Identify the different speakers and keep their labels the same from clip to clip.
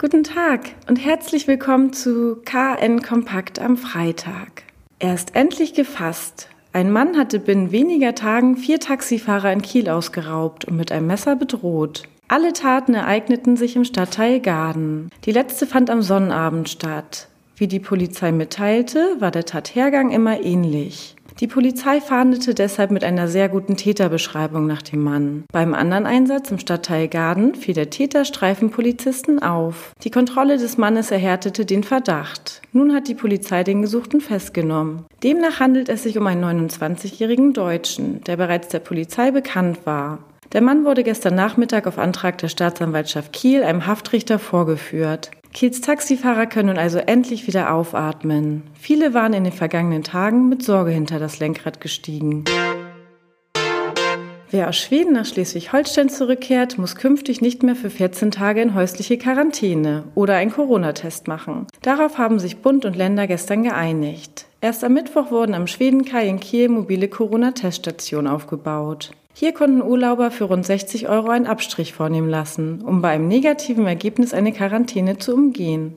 Speaker 1: Guten Tag und herzlich willkommen zu KN Kompakt am Freitag. Er ist endlich gefasst. Ein Mann hatte binnen weniger Tagen vier Taxifahrer in Kiel ausgeraubt und mit einem Messer bedroht. Alle Taten ereigneten sich im Stadtteil Garden. Die letzte fand am Sonnabend statt. Wie die Polizei mitteilte, war der Tathergang immer ähnlich. Die Polizei fahndete deshalb mit einer sehr guten Täterbeschreibung nach dem Mann. Beim anderen Einsatz im Stadtteil Garden fiel der Täter Streifenpolizisten auf. Die Kontrolle des Mannes erhärtete den Verdacht. Nun hat die Polizei den Gesuchten festgenommen. Demnach handelt es sich um einen 29-jährigen Deutschen, der bereits der Polizei bekannt war. Der Mann wurde gestern Nachmittag auf Antrag der Staatsanwaltschaft Kiel einem Haftrichter vorgeführt. Kiels Taxifahrer können also endlich wieder aufatmen. Viele waren in den vergangenen Tagen mit Sorge hinter das Lenkrad gestiegen. Wer aus Schweden nach Schleswig-Holstein zurückkehrt, muss künftig nicht mehr für 14 Tage in häusliche Quarantäne oder einen Corona-Test machen. Darauf haben sich Bund und Länder gestern geeinigt. Erst am Mittwoch wurden am Schwedenkai in Kiel mobile Corona-Teststationen aufgebaut. Hier konnten Urlauber für rund 60 Euro einen Abstrich vornehmen lassen, um bei einem negativen Ergebnis eine Quarantäne zu umgehen.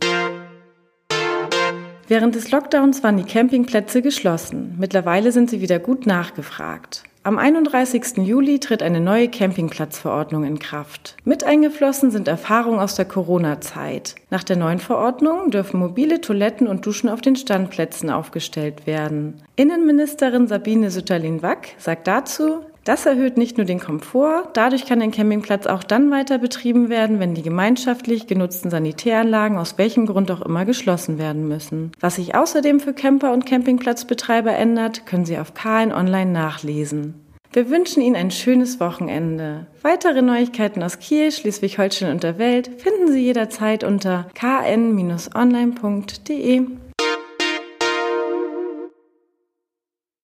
Speaker 1: Während des Lockdowns waren die Campingplätze geschlossen. Mittlerweile sind sie wieder gut nachgefragt. Am 31. Juli tritt eine neue Campingplatzverordnung in Kraft. Mit eingeflossen sind Erfahrungen aus der Corona-Zeit. Nach der neuen Verordnung dürfen mobile Toiletten und Duschen auf den Standplätzen aufgestellt werden. Innenministerin Sabine Sütterlin-Wack sagt dazu, das erhöht nicht nur den Komfort, dadurch kann ein Campingplatz auch dann weiter betrieben werden, wenn die gemeinschaftlich genutzten Sanitäranlagen aus welchem Grund auch immer geschlossen werden müssen. Was sich außerdem für Camper und Campingplatzbetreiber ändert, können Sie auf KN Online nachlesen. Wir wünschen Ihnen ein schönes Wochenende. Weitere Neuigkeiten aus Kiel, Schleswig-Holstein und der Welt finden Sie jederzeit unter kn-online.de.